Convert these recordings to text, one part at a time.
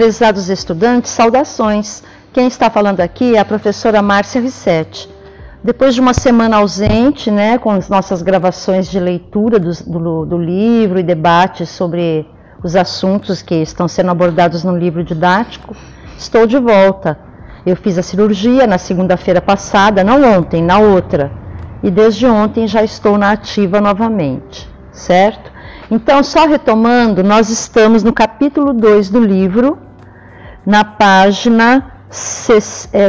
Prezados estudantes, saudações. Quem está falando aqui é a professora Márcia Rissetti. Depois de uma semana ausente, né, com as nossas gravações de leitura do, do, do livro e debates sobre os assuntos que estão sendo abordados no livro didático, estou de volta. Eu fiz a cirurgia na segunda-feira passada, não ontem, na outra. E desde ontem já estou na ativa novamente, certo? Então, só retomando, nós estamos no capítulo 2 do livro, na página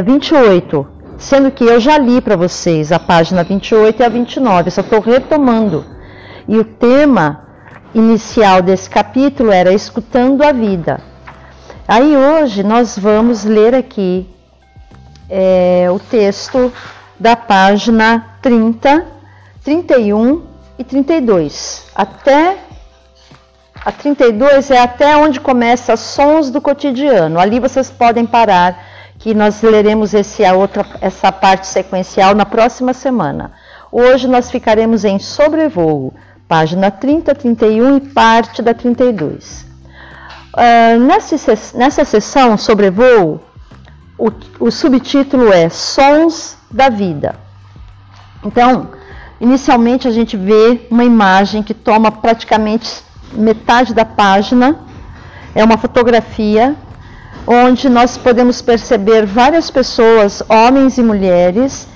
28, sendo que eu já li para vocês a página 28 e a 29, só estou retomando. E o tema inicial desse capítulo era Escutando a Vida. Aí hoje nós vamos ler aqui é, o texto da página 30, 31 e 32. Até a 32 é até onde começa Sons do Cotidiano. Ali vocês podem parar que nós leremos esse, a outra, essa parte sequencial na próxima semana. Hoje nós ficaremos em sobrevoo, página 30, 31 e parte da 32. Uh, ah, nessa, nessa sessão sobrevoo, o, o subtítulo é Sons da Vida. Então, inicialmente a gente vê uma imagem que toma praticamente metade da página, é uma fotografia onde nós podemos perceber várias pessoas, homens e mulheres,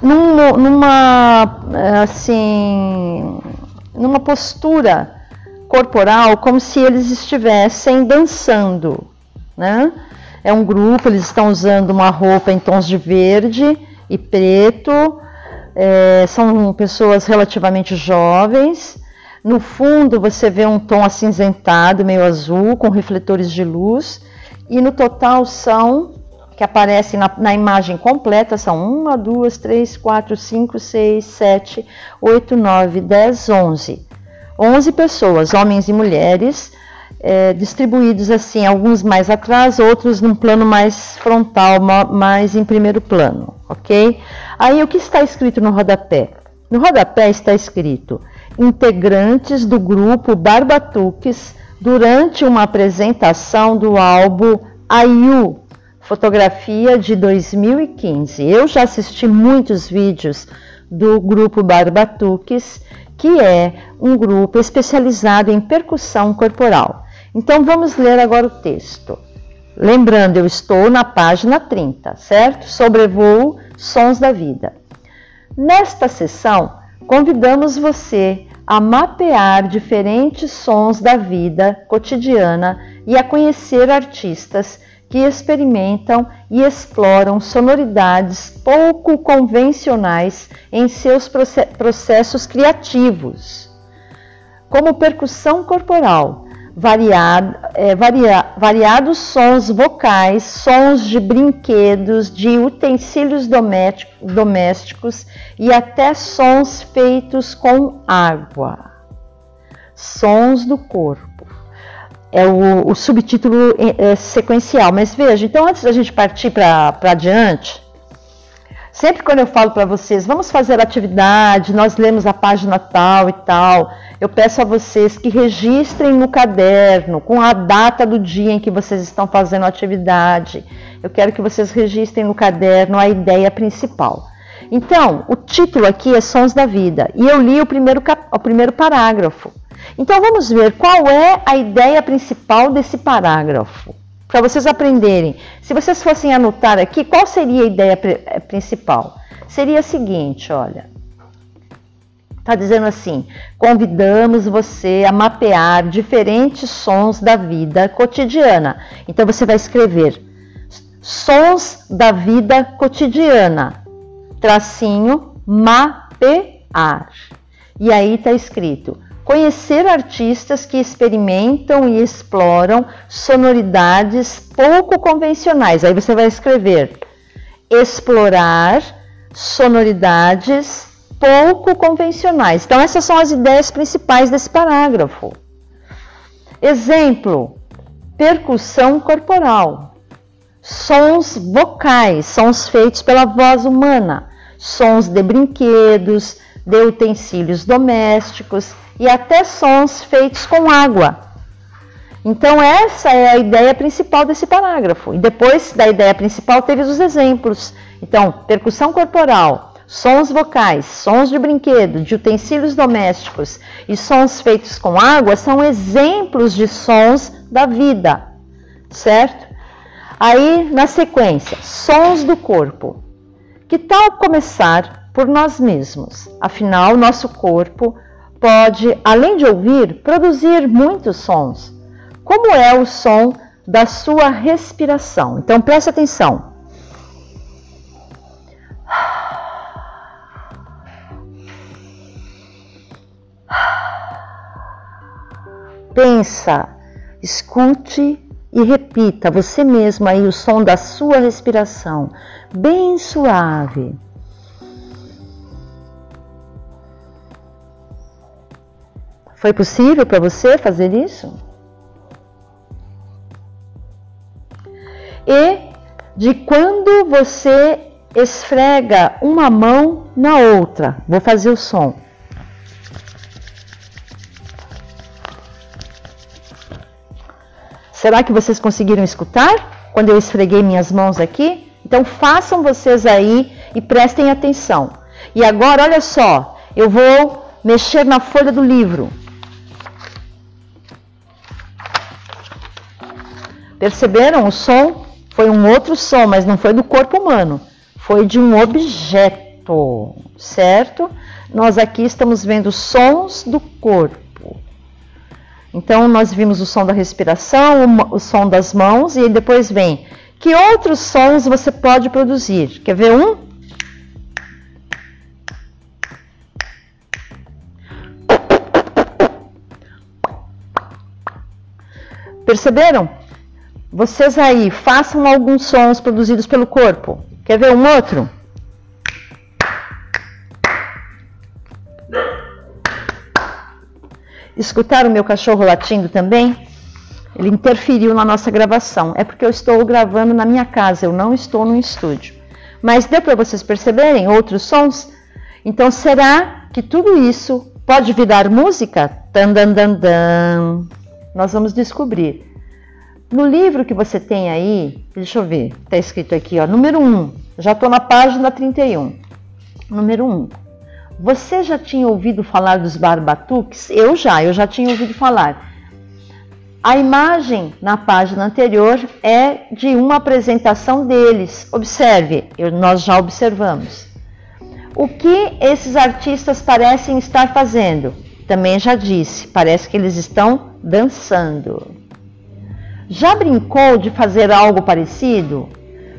numa, numa assim, numa postura corporal como se eles estivessem dançando, né? É um grupo, eles estão usando uma roupa em tons de verde e preto, é, são pessoas relativamente jovens. No fundo você vê um tom acinzentado, meio azul, com refletores de luz e no total são, que aparecem na, na imagem completa, são 1, 2, 3, 4, 5, 6, 7, 8, 9, 10, 11. 11 pessoas, homens e mulheres, é, distribuídos assim, alguns mais atrás, outros num plano mais frontal, mais em primeiro plano, ok? Aí o que está escrito no rodapé? No rodapé está escrito: integrantes do grupo Barbatuques durante uma apresentação do álbum Ayu, fotografia de 2015. Eu já assisti muitos vídeos do grupo Barbatuques, que é um grupo especializado em percussão corporal. Então vamos ler agora o texto. Lembrando, eu estou na página 30, certo? Sobrevoo Sons da Vida. Nesta sessão, convidamos você a mapear diferentes sons da vida cotidiana e a conhecer artistas que experimentam e exploram sonoridades pouco convencionais em seus processos criativos, como percussão corporal, variado, é, varia, variados sons vocais, sons de brinquedos, de utensílios domésticos e até sons feitos com água. Sons do corpo. É o, o subtítulo é, é sequencial. Mas veja, então antes da gente partir para adiante, sempre quando eu falo para vocês, vamos fazer atividade, nós lemos a página tal e tal eu peço a vocês que registrem no caderno com a data do dia em que vocês estão fazendo a atividade. Eu quero que vocês registrem no caderno a ideia principal. Então, o título aqui é Sons da Vida e eu li o primeiro, o primeiro parágrafo. Então, vamos ver qual é a ideia principal desse parágrafo. Para vocês aprenderem. Se vocês fossem anotar aqui, qual seria a ideia eh, principal? Seria a seguinte: olha. Está dizendo assim: convidamos você a mapear diferentes sons da vida cotidiana. Então você vai escrever sons da vida cotidiana, tracinho mapear. E aí está escrito: conhecer artistas que experimentam e exploram sonoridades pouco convencionais. Aí você vai escrever explorar sonoridades pouco convencionais. Então, essas são as ideias principais desse parágrafo. Exemplo: percussão corporal, sons vocais, sons feitos pela voz humana, sons de brinquedos, de utensílios domésticos e até sons feitos com água. Então, essa é a ideia principal desse parágrafo. E depois da ideia principal, teve os exemplos. Então, percussão corporal, sons vocais, sons de brinquedo, de utensílios domésticos e sons feitos com água são exemplos de sons da vida, certo? Aí, na sequência, sons do corpo. Que tal começar por nós mesmos? Afinal, nosso corpo pode, além de ouvir, produzir muitos sons. Como é o som da sua respiração? Então, preste atenção. Pensa, escute e repita você mesmo aí o som da sua respiração, bem suave. Foi possível para você fazer isso? E de quando você esfrega uma mão na outra, vou fazer o som. Será que vocês conseguiram escutar quando eu esfreguei minhas mãos aqui? Então façam vocês aí e prestem atenção. E agora, olha só, eu vou mexer na folha do livro. Perceberam o som? Foi um outro som, mas não foi do corpo humano. Foi de um objeto, certo? Nós aqui estamos vendo sons do corpo. Então, nós vimos o som da respiração, o, som das mãos, e depois vem que outros sons você pode produzir. Quer ver um? Perceberam? Vocês aí façam alguns sons produzidos pelo corpo. Quer ver um outro? Escutaram o meu cachorro latindo também? Ele interferiu na nossa gravação. É porque eu estou gravando na minha casa, eu não estou no estúdio. Mas deu para vocês perceberem outros sons? Então será que tudo isso pode virar música? Dan, dan, dan, dan. Nós vamos descobrir. No livro que você tem aí, deixa eu ver, está escrito aqui, ó, número 1. Já estou na página 31. Número 1. Você já tinha ouvido falar dos barbatuques? Eu já, eu já tinha ouvido falar. A imagem na página anterior é de uma apresentação deles. Observe, nós já observamos. O que esses artistas parecem estar fazendo? Também já disse, parece que eles estão dançando. Já brincou de fazer algo parecido?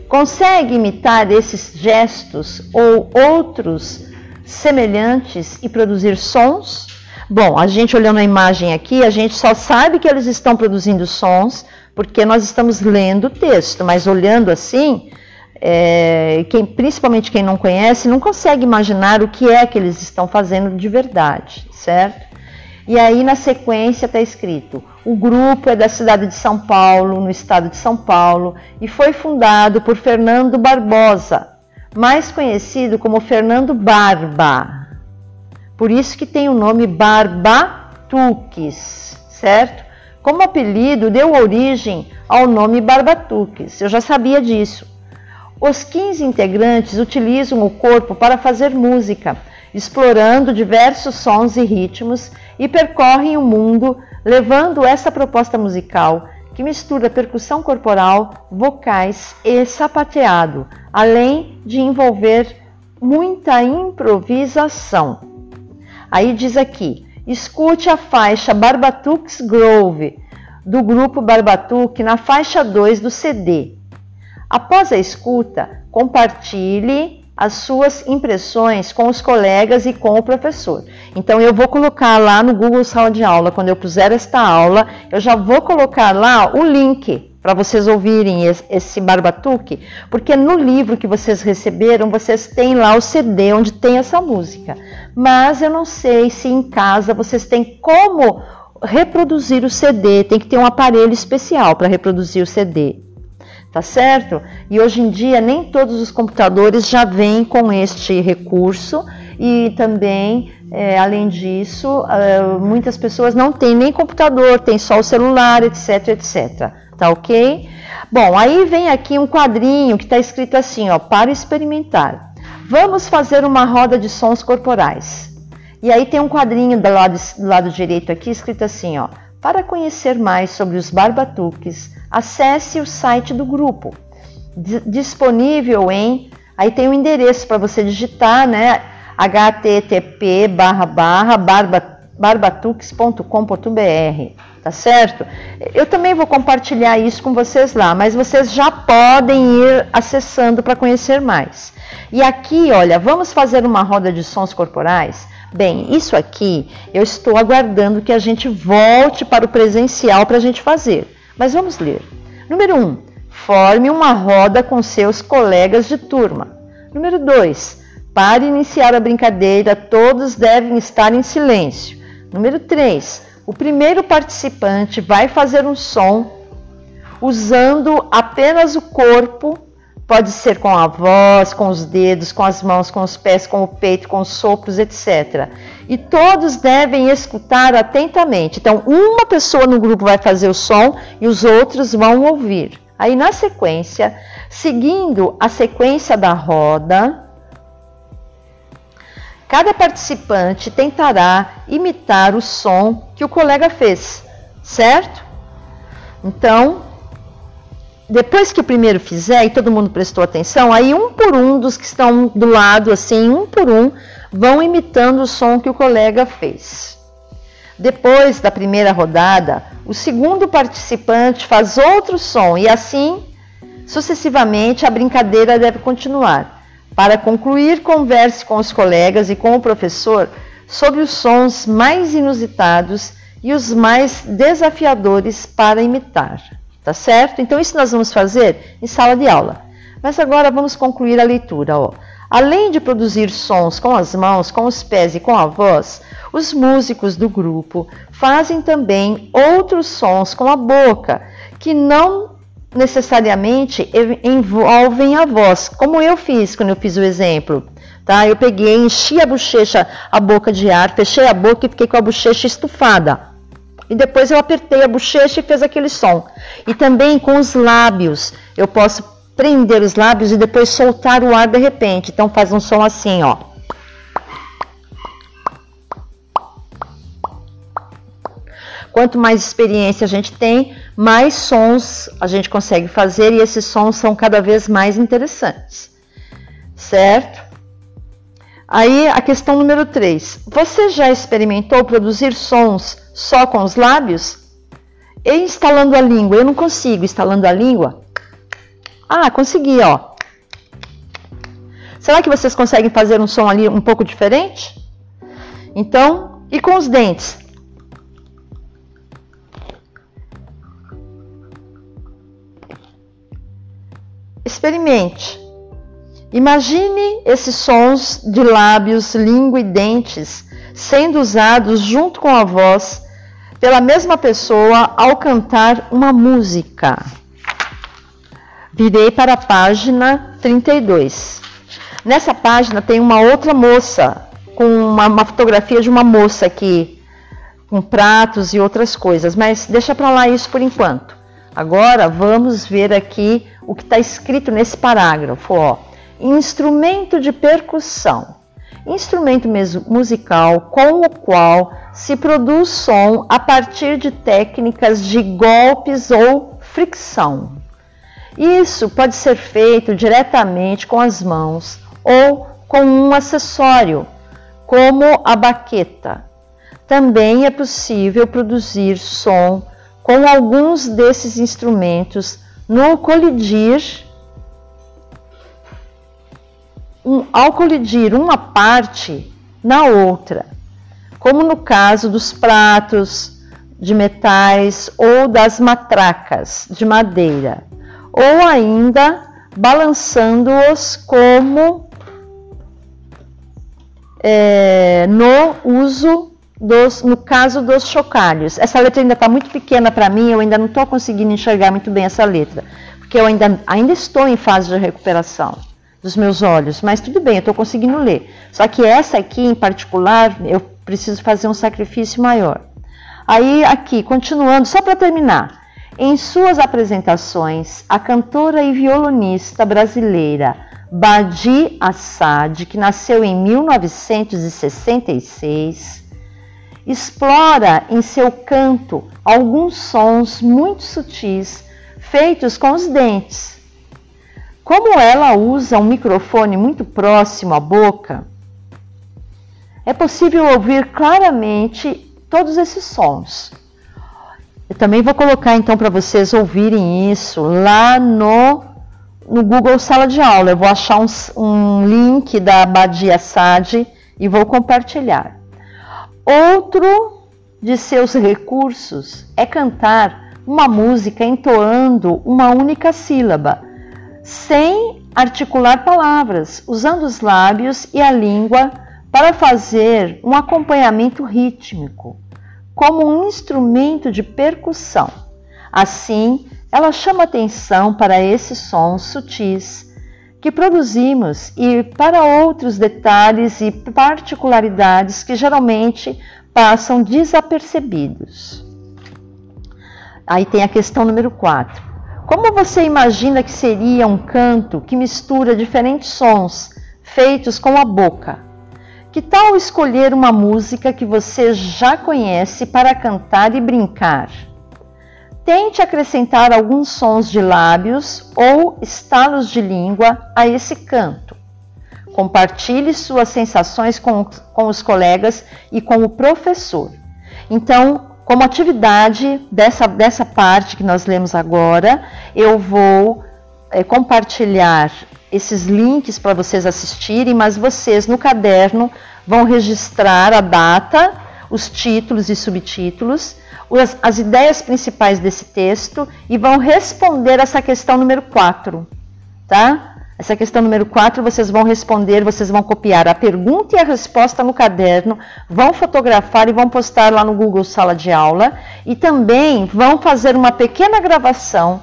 Consegue imitar esses gestos ou outros semelhantes e produzir sons? Bom, a gente olhando a imagem aqui, a gente só sabe que eles estão produzindo sons porque nós estamos lendo o texto, mas olhando assim, é, quem, principalmente quem não conhece, não consegue imaginar o que é que eles estão fazendo de verdade, certo? E aí na sequência está escrito: o grupo é da cidade de São Paulo, no estado de São Paulo, e foi fundado por Fernando Barbosa, mais conhecido como Fernando Barba. Por isso que tem o nome Barbatuques, certo? Como apelido, deu origem ao nome Barbatuques. Eu já sabia disso. Os 15 integrantes utilizam o corpo para fazer música, explorando diversos sons e ritmos e percorrem o mundo levando essa proposta musical que mistura percussão corporal, vocais e sapateado, além de envolver muita improvisação. Aí diz aqui: escute a faixa Barbatux Grove do grupo Barbatuque na faixa 2 do CD. Após a escuta, compartilhe as suas impressões com os colegas e com o professor. Então eu vou colocar lá no Google Sala de Aula, quando eu puser esta aula, eu já vou colocar lá o link para vocês ouvirem esse barbatuque, porque no livro que vocês receberam, vocês têm lá o CD onde tem essa música. Mas eu não sei se em casa vocês têm como reproduzir o CD, tem que ter um aparelho especial para reproduzir o CD tá certo? E hoje em dia nem todos os computadores já vêm com este recurso e também, é, além disso, é, muitas pessoas não têm nem computador, tem só o celular, etc, etc. Tá ok? Bom, aí vem aqui um quadrinho que está escrito assim, ó, para experimentar. Vamos fazer uma roda de sons corporais. E aí tem um quadrinho do lado, do lado direito aqui escrito assim, ó, para conhecer mais sobre os barbatuques, acesse o site do grupo, disponível em Aí tem o um endereço para você digitar, né? Http barra barra barbatux.com.br, tá certo? Eu também vou compartilhar isso com vocês lá, mas vocês já podem ir acessando para conhecer mais. E aqui, olha, vamos fazer uma roda de sons corporais? Bem, isso aqui eu estou aguardando que a gente volte para o presencial para a gente fazer. Mas vamos ler. Número 1. Um, forme uma roda com seus colegas de turma. Número 2. Para iniciar a brincadeira, todos devem estar em silêncio. Número 3. O primeiro participante vai fazer um som usando apenas o corpo, pode ser com a voz, com os dedos, com as mãos, com os pés, com o peito, com os sopros, etc. E todos devem escutar atentamente. Então, uma pessoa no grupo vai fazer o som e os outros vão ouvir. Aí, na sequência, seguindo a sequência da roda, cada participante tentará imitar o som que o colega fez, certo? Então, depois que o primeiro fizer e todo mundo prestou atenção, aí um por um dos que estão do lado, assim, um por um, vão imitando o som que o colega fez. Depois da primeira rodada, o segundo participante faz outro som e assim sucessivamente a brincadeira deve continuar. Para concluir, converse com os colegas e com o professor sobre os sons mais inusitados e os mais desafiadores para imitar. Tá certo? Então, isso nós vamos fazer em sala de aula. Mas agora vamos concluir a leitura. Ó. Além de produzir sons com as mãos, com os pés e com a voz, os músicos do grupo fazem também outros sons com a boca, que não necessariamente envolvem a voz, como eu fiz quando eu fiz o exemplo. Tá? Eu peguei, enchi a bochecha, a boca de ar, fechei a boca e fiquei com a bochecha estufada. E depois eu apertei a bochecha e fez aquele som. E também com os lábios, eu posso prender os lábios e depois soltar o ar de repente. Então faz um som assim, ó. Quanto mais experiência a gente tem, mais sons a gente consegue fazer e esses sons são cada vez mais interessantes. Certo? Aí a questão número 3. Você já experimentou produzir sons só com os lábios? E instalando a língua? Eu não consigo instalando a língua. Ah, consegui, ó. Será que vocês conseguem fazer um som ali um pouco diferente? Então, e com os dentes? Experimente. Imagine esses sons de lábios, língua e dentes sendo usados junto com a voz pela mesma pessoa ao cantar uma música. Virei para a página 32. Nessa página tem uma outra moça, com uma, uma fotografia de uma moça aqui, com pratos e outras coisas, mas deixa para lá isso por enquanto. Agora vamos ver aqui o que está escrito nesse parágrafo. Ó. Instrumento de percussão. Instrumento musical com o qual se produz som a partir de técnicas de golpes ou fricção. Isso pode ser feito diretamente com as mãos ou com um acessório, como a baqueta. Também é possível produzir som com alguns desses instrumentos no colidir, um, ao colidir uma parte na outra, como no caso dos pratos de metais ou das matracas de madeira, ou ainda balançando-os como é, no uso dos, no caso dos chocalhos. Essa letra ainda está muito pequena para mim, eu ainda não estou conseguindo enxergar muito bem essa letra, porque eu ainda, ainda estou em fase de recuperação. dos meus olhos, mas tudo bem, eu estou conseguindo ler. Só que essa aqui em particular, eu preciso fazer um sacrifício maior. Aí, aqui, continuando, só para terminar. Em suas apresentações, a cantora e violonista brasileira Badi Assad, que nasceu em 1966, explora em seu canto alguns sons muito sutis feitos com os dentes. Como ela usa um microfone muito próximo à boca, é possível ouvir claramente todos esses sons. Eu também vou colocar então para vocês ouvirem isso lá no, no Google Sala de Aula. Eu vou achar um, um link da Badia Sade e vou compartilhar. Outro de seus recursos é cantar uma música entoando uma única sílaba, sem articular palavras, usando os lábios e a língua para fazer um acompanhamento rítmico, como um instrumento de percussão. Assim, ela chama atenção para esses sons sutis que produzimos e para outros detalhes e particularidades que geralmente passam desapercebidos. Aí tem a questão número 4. Como você imagina que seria um canto que mistura diferentes sons feitos com a boca? Que tal escolher uma música que você já conhece para cantar e brincar? Tente acrescentar alguns sons de lábios ou estalos de língua a esse canto. Compartilhe suas sensações com, com os colegas e com o professor. Então, como atividade dessa, dessa parte que nós lemos agora, eu vou é, compartilhar esses links para vocês assistirem, mas vocês no caderno vão registrar a data, os títulos e subtítulos, as, as ideias principais desse texto e vão responder essa questão número 4, tá? Essa questão número 4 vocês vão responder, vocês vão copiar a pergunta e a resposta no caderno, vão fotografar e vão postar lá no Google Sala de Aula e também vão fazer uma pequena gravação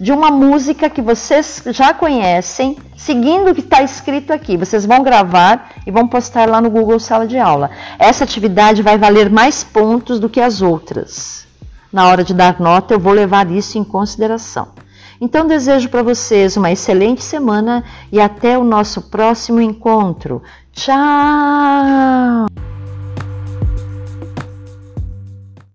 de uma música que vocês já conhecem, seguindo o que está escrito aqui. Vocês vão gravar e vão postar lá no Google Sala de Aula. Essa atividade vai valer mais pontos do que as outras. Na hora de dar nota, eu vou levar isso em consideração. Então, desejo para vocês uma excelente semana e até o nosso próximo encontro. Tchau!